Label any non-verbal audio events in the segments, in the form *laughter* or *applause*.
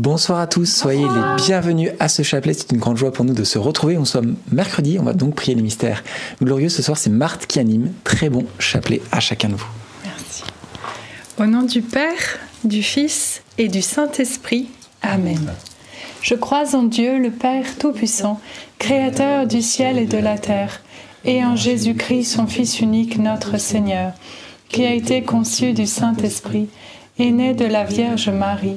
Bonsoir à tous, soyez les bienvenus à ce chapelet. C'est une grande joie pour nous de se retrouver. On sommes mercredi, on va donc prier les mystères glorieux. Ce soir, c'est Marthe qui anime. Très bon chapelet à chacun de vous. Merci. Au nom du Père, du Fils et du Saint-Esprit. Amen. Je crois en Dieu, le Père Tout-Puissant, Créateur du ciel et de la terre, et en Jésus-Christ, son Fils unique, notre Seigneur, qui a été conçu du Saint-Esprit, est né de la Vierge Marie,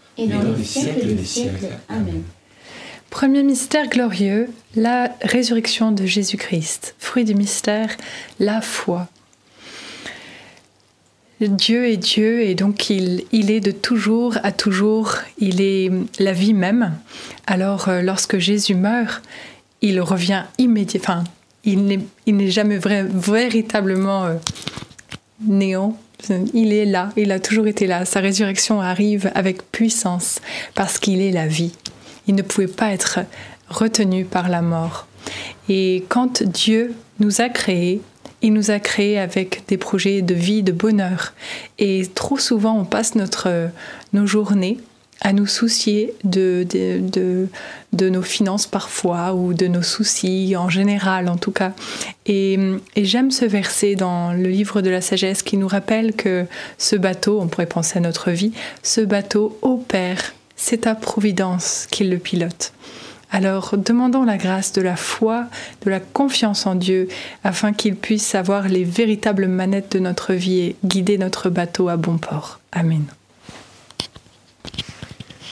et dans les siècles des siècles. Amen. Premier mystère glorieux, la résurrection de Jésus-Christ. Fruit du mystère, la foi. Dieu est Dieu et donc il, il, est de toujours à toujours, il est la vie même. Alors euh, lorsque Jésus meurt, il revient immédiatement, enfin, il n'est jamais vrai, véritablement euh, néant, il est là, il a toujours été là. Sa résurrection arrive avec puissance parce qu'il est la vie. Il ne pouvait pas être retenu par la mort. Et quand Dieu nous a créés, il nous a créés avec des projets de vie, de bonheur. Et trop souvent, on passe notre, nos journées à nous soucier de, de, de, de, nos finances parfois ou de nos soucis en général en tout cas. Et, et j'aime ce verset dans le livre de la sagesse qui nous rappelle que ce bateau, on pourrait penser à notre vie, ce bateau opère, c'est ta providence qui le pilote. Alors demandons la grâce de la foi, de la confiance en Dieu, afin qu'il puisse avoir les véritables manettes de notre vie et guider notre bateau à bon port. Amen.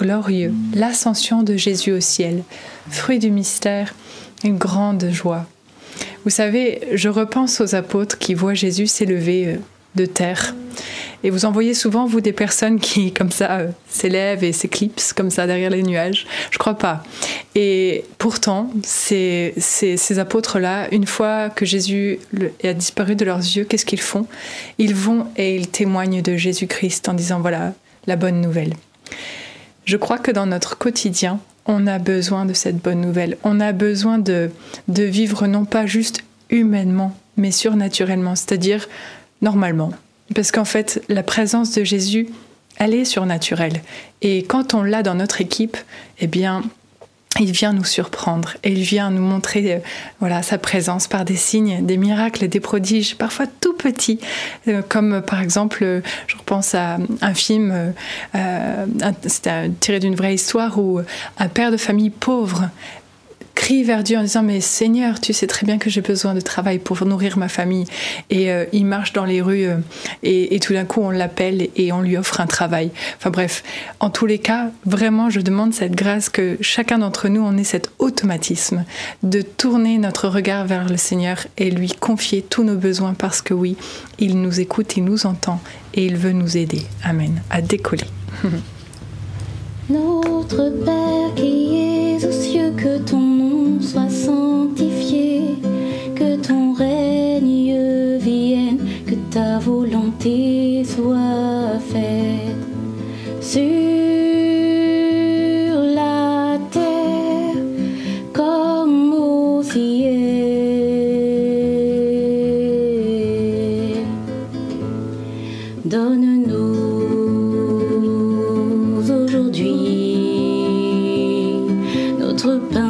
glorieux, l'ascension de Jésus au ciel. Fruit du mystère, une grande joie. Vous savez, je repense aux apôtres qui voient Jésus s'élever euh, de terre. Et vous en voyez souvent, vous, des personnes qui, *laughs* comme ça, euh, s'élèvent et s'éclipsent, comme ça, derrière les nuages. Je crois pas. Et pourtant, ces, apôtres-là, une fois que Jésus a disparu de leurs yeux, qu'est-ce qu'ils font? Ils vont et ils témoignent de Jésus-Christ en disant, voilà, la bonne nouvelle. Je crois que dans notre quotidien, on a besoin de cette bonne nouvelle. On a besoin de, vivre non pas juste humainement, mais surnaturellement, c'est-à-dire normalement. Parce qu'en fait, la présence de Jésus, elle est surnaturelle. Et quand on l'a dans notre équipe, eh bien, il vient nous surprendre et il vient nous montrer euh, voilà sa présence par des signes, des miracles, des prodiges, parfois tout petits, euh, comme euh, par exemple, je repense à un film, tiré d'une vraie histoire où un père de famille pauvre crie vers Dieu en disant mais Seigneur tu sais très bien que j'ai besoin de travail pour nourrir ma famille. Et euh, il marche dans les rues euh, et, tout d'un coup on l'appelle et on lui offre un travail. Enfin bref en tous les cas vraiment je demande cette grâce que chacun d'entre nous on ait cet automatisme de tourner notre regard vers le Seigneur et lui confier tous nos besoins parce que oui il nous écoute il nous entend et il veut nous aider. Amen. À décoller *laughs* Notre Père qui es aux cieux, que ton nom soit sanctifié, que ton règne vienne, que ta volonté soit faite notre pain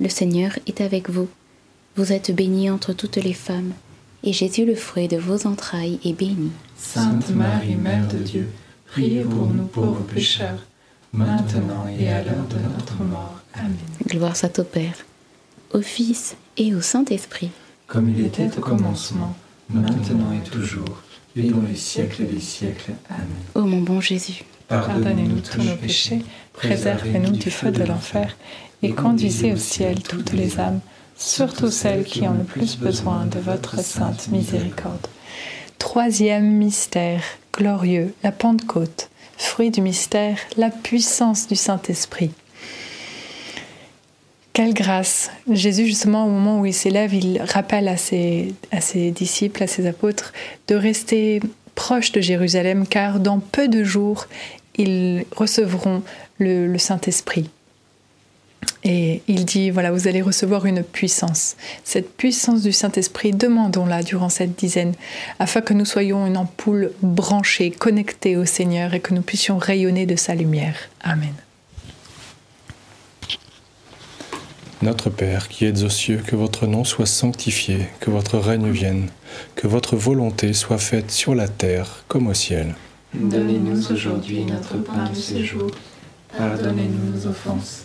Le Seigneur est avec vous. Vous êtes bénie entre toutes les femmes, et Jésus, le fruit de vos entrailles, est béni. Sainte Marie, Mère de Dieu, priez pour nous pauvres pécheurs, maintenant et à l'heure de notre mort. Amen. Gloire soit au Père, au Fils et au Saint-Esprit. Comme il était au commencement, maintenant et toujours, et dans les siècles des siècles. Amen. Ô mon bon Jésus, Pardonnez-nous tous nos péchés, préservez-nous du feu de l'enfer, et conduisez au ciel toutes les âmes, surtout celles qui ont le plus besoin de votre sainte miséricorde. Troisième mystère glorieux, la Pentecôte. Fruit du mystère, la puissance du Saint-Esprit. Quelle grâce Jésus, justement, au moment où il s'élève, il rappelle à ses, à ses disciples, à ses apôtres, de rester proches de Jérusalem, car dans peu de jours, ils recevront le, le Saint-Esprit. Et il dit, voilà, vous allez recevoir une puissance. Cette puissance du Saint-Esprit, demandons-la durant cette dizaine, afin que nous soyons une ampoule branchée, connectée au Seigneur et que nous puissions rayonner de sa lumière. Amen. Notre Père qui êtes aux cieux, que votre nom soit sanctifié, que votre règne vienne, que votre volonté soit faite sur la terre comme au ciel. Donnez-nous aujourd'hui notre pain de ce jour. Pardonnez-nous nos offenses,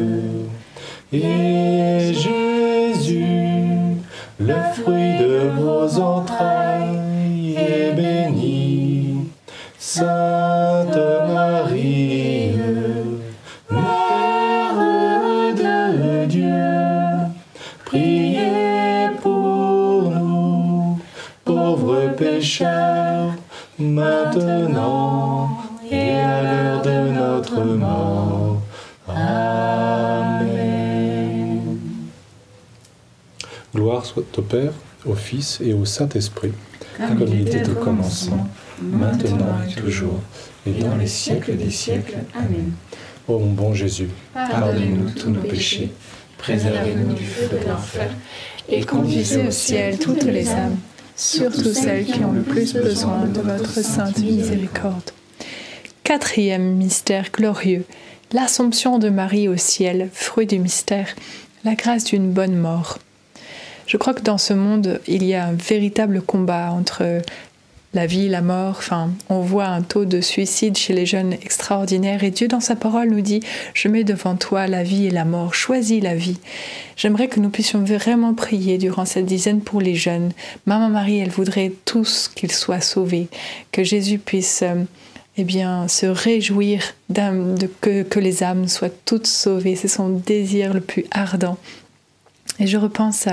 Soit au Père, au Fils et au Saint-Esprit, comme il était au commencement, maintenant et toujours, et dans les siècles des siècles. Amen. Ô mon bon Jésus, Pardonnez-nous tous nos péchés, préservez-nous du feu de l'enfer, et Conduisez au ciel toutes les âmes, surtout celles qui ont le plus besoin de votre sainte miséricorde. Quatrième mystère glorieux, l'Assomption de Marie au ciel, fruit du mystère, la grâce d'une bonne mort. Je crois que dans ce monde, il y a un véritable combat entre la vie, la mort. Enfin, on voit un taux de suicide chez les jeunes extraordinaire. Et Dieu, dans sa parole, nous dit Je mets devant toi la vie et la mort. Choisis la vie. J'aimerais que nous puissions vraiment prier durant cette dizaine pour les jeunes. Maman Marie, elle voudrait tous qu'ils soient sauvés, que Jésus puisse. euh, eh bien, se réjouir de que les âmes soient toutes sauvées. C'est son désir le plus ardent. Et je repense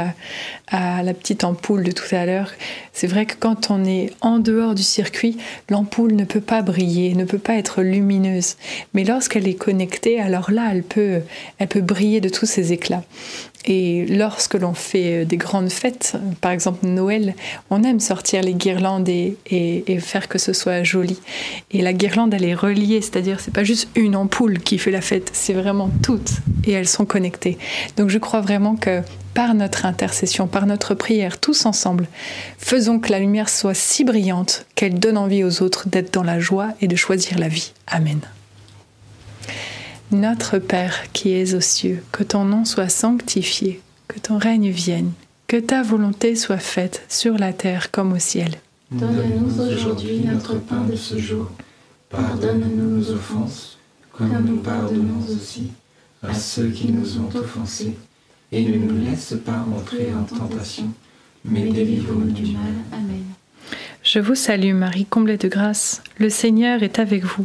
à, la petite ampoule de tout à l'heure. C'est vrai que quand on est en dehors du circuit, l'ampoule ne peut pas briller, ne peut pas être lumineuse. Mais lorsqu'elle est connectée, alors là, elle peut, elle peut briller de tous ses éclats. Et lorsque l'on fait des grandes fêtes, par exemple Noël, on aime sortir les guirlandes et faire que ce soit joli. Et la guirlande, elle est reliée, c'est-à-dire c'est pas juste une ampoule qui fait la fête, c'est vraiment toutes et elles sont connectées. Donc je crois vraiment que par notre intercession, par notre prière, tous ensemble, faisons que la lumière soit si brillante qu'elle donne envie aux autres d'être dans la joie et de choisir la vie. Amen. Notre Père qui es aux cieux, que ton nom soit sanctifié, que ton règne vienne, que ta volonté soit faite sur la terre comme au ciel. Donne-nous aujourd'hui notre pain de ce jour. Pardonne-nous nos offenses, comme nous pardonnons aussi à ceux qui nous ont offensés. Et ne nous laisse pas entrer en tentation, mais délivre-nous du mal. Amen. Je vous salue Marie, comblée de grâce, le Seigneur est avec vous.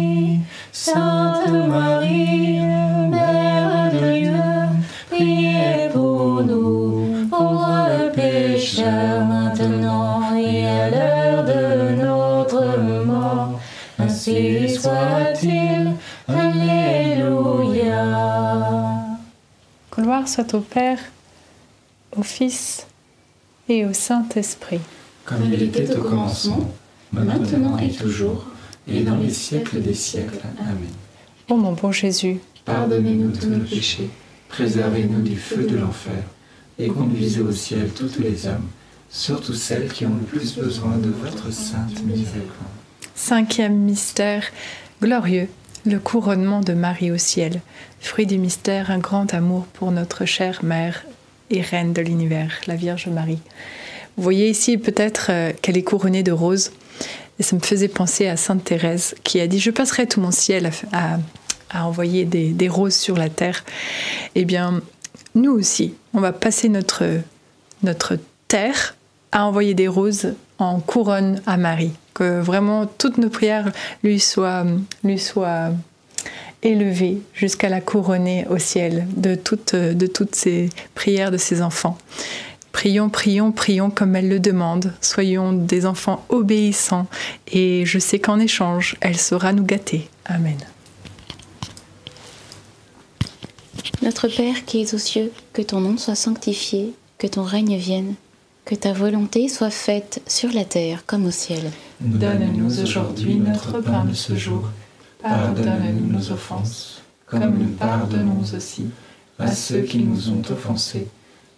Sainte Marie, Mère de Dieu, priez pour nous, pauvres pécheurs, maintenant et à l'heure de notre mort. Ainsi soit-il. Alléluia. Gloire soit au Père, au Fils et au Saint-Esprit. Comme il était au commencement, maintenant et toujours, et dans les siècles des siècles. Amen. Ô mon bon Jésus, Pardonnez-nous tous nos péchés, préservez-nous du feu de l'enfer, et conduisez au ciel toutes les âmes, surtout celles qui ont le plus besoin de votre sainte miséricorde. cinquième mystère glorieux, le couronnement de Marie au ciel. Fruit du mystère, un grand amour pour notre chère Mère et Reine de l'univers, la Vierge Marie. Vous voyez ici peut-être euh, qu'elle est couronnée de roses. Et ça me faisait penser à Sainte Thérèse qui a dit Je passerai tout mon ciel à, envoyer des, roses sur la terre. Eh bien, nous aussi, on va passer notre, notre terre à envoyer des roses en couronne à Marie. Que vraiment toutes nos prières lui soient, lui soient élevées jusqu'à la couronner au ciel de de toutes ces prières de ses enfants. Prions, prions, prions comme elle le demande. Soyons des enfants obéissants et je sais qu'en échange, elle saura nous gâter. Amen. Notre Père qui es aux cieux, que ton nom soit sanctifié, que ton règne vienne, que ta volonté soit faite sur la terre comme au ciel. Donne-nous aujourd'hui notre pain de ce jour. Pardonne-nous nos offenses, comme nous pardonnons aussi à ceux qui nous ont offensés.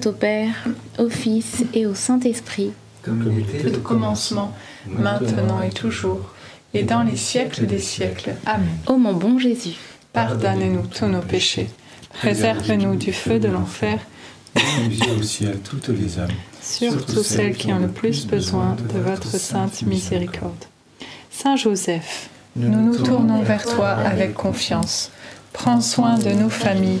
Soit au Père, au Fils et au Saint-Esprit. Comme il était au commencement, maintenant et toujours, et dans les siècles des siècles. Amen. Ô mon bon Jésus, Pardonne-nous tous nos péchés, préserve-nous du feu de l'enfer, Conduisez au ciel toutes les âmes, surtout celles qui ont le plus besoin de votre sainte miséricorde. Saint Joseph, nous nous tournons vers toi avec confiance. Prends soin de nos familles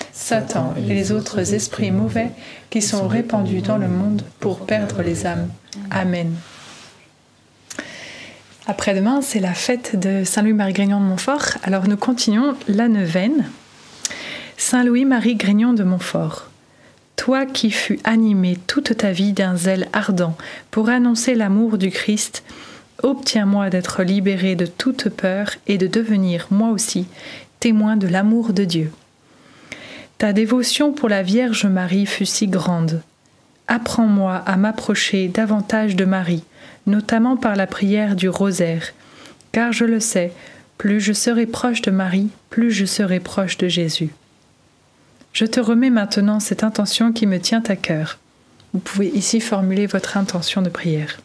Satan et les autres esprits mauvais qui sont répandus dans le monde pour perdre les âmes. Amen. Après-demain, c'est la fête de Saint-Louis-Marie Grignon de Montfort. Alors nous continuons la neuvaine. Saint-Louis-Marie Grignon de Montfort. Toi qui fus animé toute ta vie d'un zèle ardent pour annoncer l'amour du Christ, obtiens-moi d'être libéré de toute peur et de devenir, moi aussi, témoin de l'amour de Dieu. Ta dévotion pour la Vierge Marie fut si grande. Apprends-moi à m'approcher davantage de Marie, notamment par la prière du rosaire, car je le sais, plus je serai proche de Marie, plus je serai proche de Jésus. Je te remets maintenant cette intention qui me tient à cœur. Vous pouvez ici formuler votre intention de prière.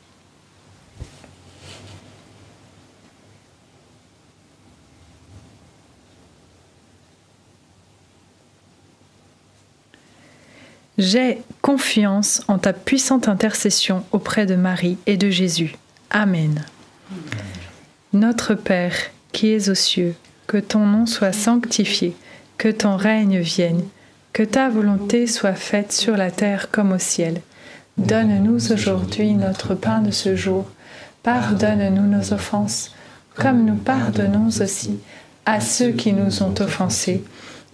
J'ai confiance en ta puissante intercession auprès de Marie et de Jésus. Amen. Notre Père, qui es aux cieux, que ton nom soit sanctifié, que ton règne vienne, que ta volonté soit faite sur la terre comme au ciel. Donne-nous aujourd'hui notre pain de ce jour. Pardonne-nous nos offenses, comme nous pardonnons aussi à ceux qui nous ont offensés.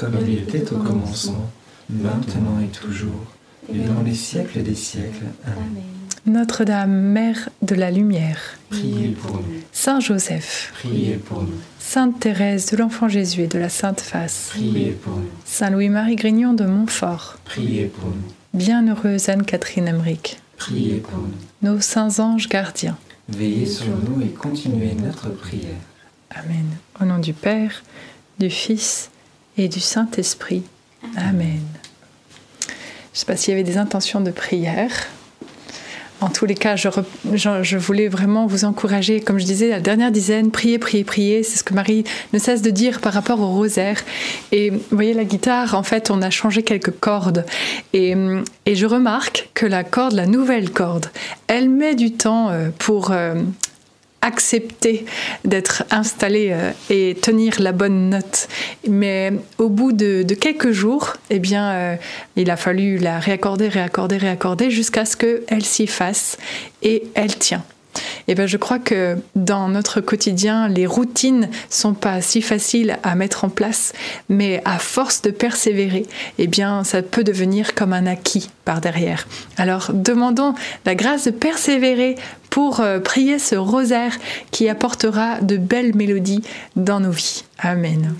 Comme il était au commencement, maintenant et toujours, et dans les siècles des siècles. Amen. Notre-Dame, Mère de la Lumière, Priez pour nous, Saint Joseph, priez pour nous, Sainte Thérèse de l'Enfant Jésus et de la Sainte Face, priez pour nous, Saint Louis-Marie Grignon de Montfort, priez pour nous, Bienheureuse Anne-Catherine Emmerich, priez pour nous. nos saints anges gardiens. Veillez sur nous et continuez notre prière. Amen. Au nom du Père, du Fils et du Saint-Esprit. Amen. Je ne sais pas s'il y avait des intentions de prière. En tous les cas, je, voulais vraiment vous encourager, comme je disais, la dernière dizaine, priez, priez, priez. C'est ce que Marie ne cesse de dire par rapport au rosaire. Et vous voyez, la guitare, en fait, on a changé quelques cordes. Et, et je remarque que la corde, la nouvelle corde, elle met du temps euh, pour euh, accepter d'être installée euh, et tenir la bonne note. Mais au bout de, de quelques jours, eh bien, euh, il a fallu la réaccorder, réaccorder, réaccorder jusqu'à ce qu'elle s'y fasse et elle tient. Et ben, je crois que dans notre quotidien, les routines sont pas si faciles à mettre en place, mais à force de persévérer, eh bien, ça peut devenir comme un acquis par derrière. Alors, demandons la grâce de persévérer pour euh, prier ce rosaire qui apportera de belles mélodies dans nos vies. Amen.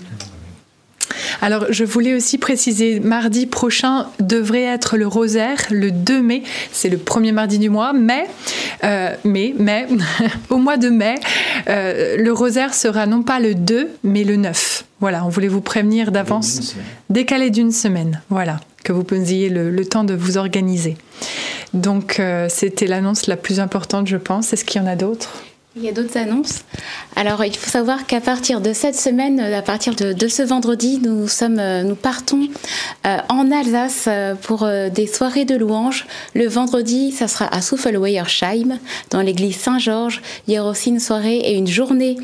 Alors, je voulais aussi préciser, mardi prochain devrait être le rosaire, le 2 mai, c'est le premier mardi du mois, mais, euh, mais, mais *laughs* au mois de mai, euh, le rosaire sera non pas le 2, mais le 9. Voilà, on voulait vous prévenir d'avance, décalé d'une semaine, voilà, que vous ayez le, le temps de vous organiser. Donc, euh, c'était l'annonce la plus importante, je pense. Est-ce qu'il y en a d'autres? Il y a d'autres annonces. Alors, il faut savoir qu'à partir de cette semaine, euh, à partir de, ce vendredi, nous sommes, euh, nous partons euh, en Alsace pour des soirées de louanges. Le vendredi, ça sera à Souffel-Weyersheim, dans l'église Saint-Georges. Il y aura aussi une soirée et une journée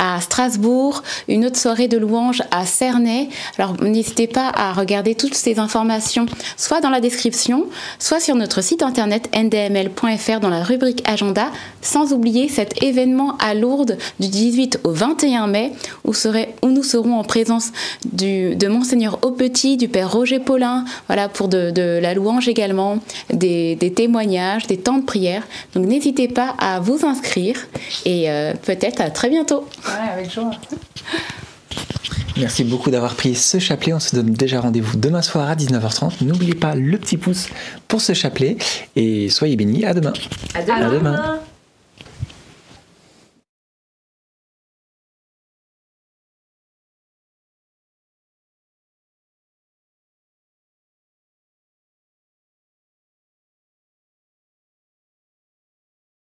à Strasbourg, une autre soirée de louanges à Cernay. Alors, n'hésitez pas à regarder toutes ces informations, soit dans la description, soit sur notre site internet ndml.fr dans la rubrique agenda, sans oublier cet événement à Lourdes du 18 au 21 mai, où, serait- où nous serons en présence du, de Monseigneur Aupetit, du Père Roger Paulin, voilà, pour de, de la louange également, des, des témoignages, des temps de prière. Donc n'hésitez pas à vous inscrire et euh, peut-être à très bientôt. Ouais, avec joie. Merci beaucoup d'avoir pris ce chapelet. On se donne déjà rendez-vous demain soir à 19h30. N'oubliez pas le petit pouce pour ce chapelet et soyez bénis. À demain. À demain. À demain.